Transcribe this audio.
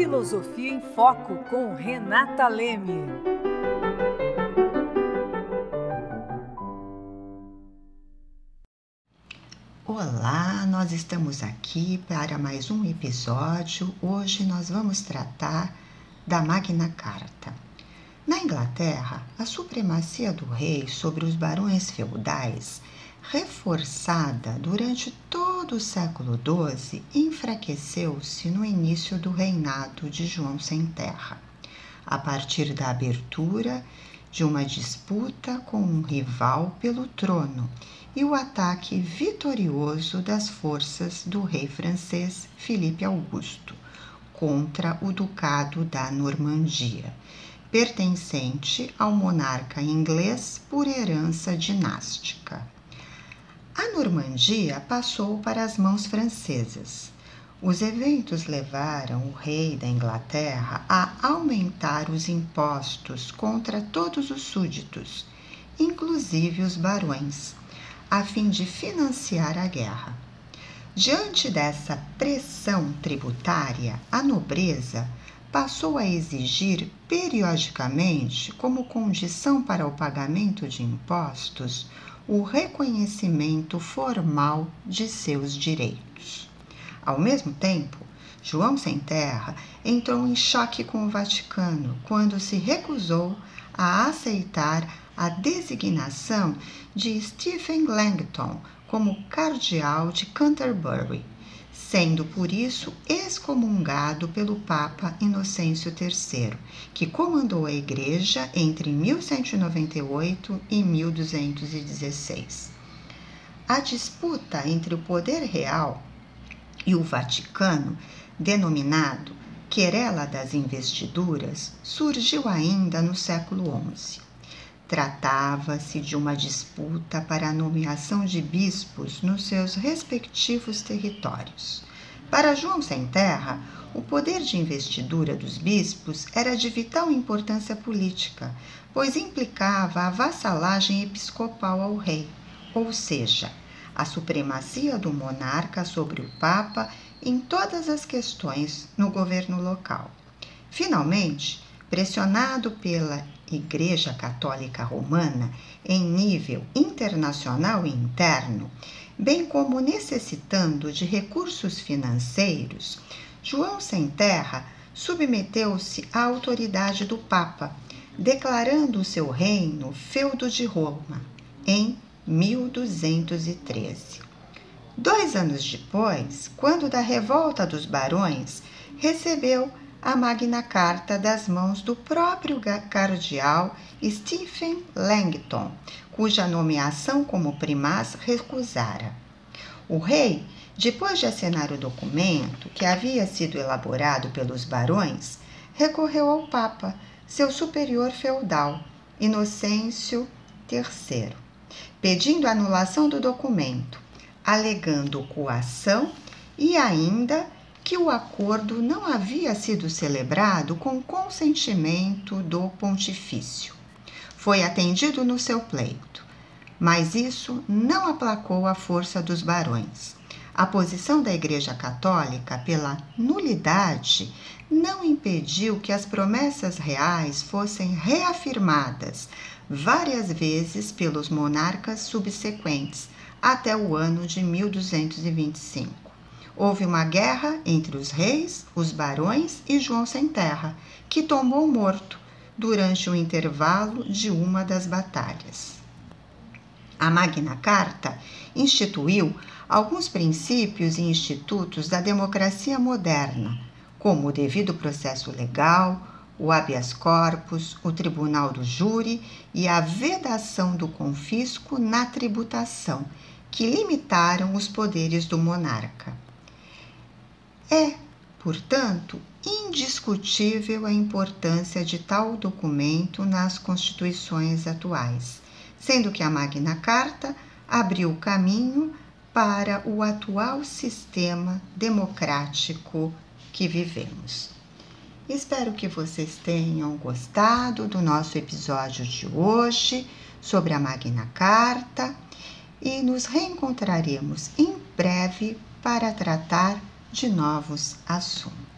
Filosofia em Foco com Renata Leme. Olá, nós estamos aqui para mais um episódio. Hoje nós vamos tratar da Magna Carta. Na Inglaterra, a supremacia do rei sobre os barões feudais, reforçada durante todo o século XII, enfraqueceu-se no início do reinado de João Sem Terra, a partir da abertura de uma disputa com um rival pelo trono e o ataque vitorioso das forças do rei francês Filipe Augusto contra o Ducado da Normandia pertencente ao monarca inglês por herança dinástica. A Normandia passou para as mãos francesas. Os eventos levaram o rei da Inglaterra a aumentar os impostos contra todos os súditos, inclusive os barões, a fim de financiar a guerra. Diante dessa pressão tributária, a nobreza passou a exigir periodicamente, como condição para o pagamento de impostos, o reconhecimento formal de seus direitos. Ao mesmo tempo, João Sem Terra entrou em choque com o Vaticano quando se recusou a aceitar a designação de Stephen Langton como cardeal de Canterbury sendo por isso excomungado pelo Papa Inocêncio III, que comandou a Igreja entre 1198 e 1216. A disputa entre o poder real e o Vaticano, denominado Querela das Investiduras, surgiu ainda no século XI. Tratava-se de uma disputa para a nomeação de bispos nos seus respectivos territórios. Para João Sem Terra, o poder de investidura dos bispos era de vital importância política, pois implicava a vassalagem episcopal ao rei, ou seja, a supremacia do monarca sobre o papa em todas as questões no governo local. Finalmente, pressionado pela Igreja Católica Romana em nível internacional e interno, bem como necessitando de recursos financeiros, João Sem Terra submeteu-se à autoridade do Papa, declarando seu reino feudo de Roma em 1213. Dois anos depois, quando da revolta dos barões, recebeu a Magna Carta das mãos do próprio cardeal Stephen Langton, cuja nomeação como primaz recusara. O rei, depois de assinar o documento, que havia sido elaborado pelos barões, recorreu ao Papa, seu superior feudal, Inocêncio III, pedindo anulação do documento, alegando coação e ainda que o acordo não havia sido celebrado com consentimento do pontifício. Foi atendido no seu pleito, mas isso não aplacou a força dos barões. A posição da Igreja Católica pela nulidade não impediu que as promessas reais fossem reafirmadas várias vezes pelos monarcas subsequentes até o ano de 1225. Houve uma guerra entre os reis, os barões e João Sem Terra, que tomou morto durante o intervalo de uma das batalhas. A Magna Carta instituiu alguns princípios e institutos da democracia moderna, como o devido processo legal, o habeas corpus, o tribunal do júri e a vedação do confisco na tributação, que limitaram os poderes do monarca. É, portanto, indiscutível a importância de tal documento nas constituições atuais, sendo que a Magna Carta abriu caminho para o atual sistema democrático que vivemos. Espero que vocês tenham gostado do nosso episódio de hoje sobre a Magna Carta e nos reencontraremos em breve para tratar de novos assuntos.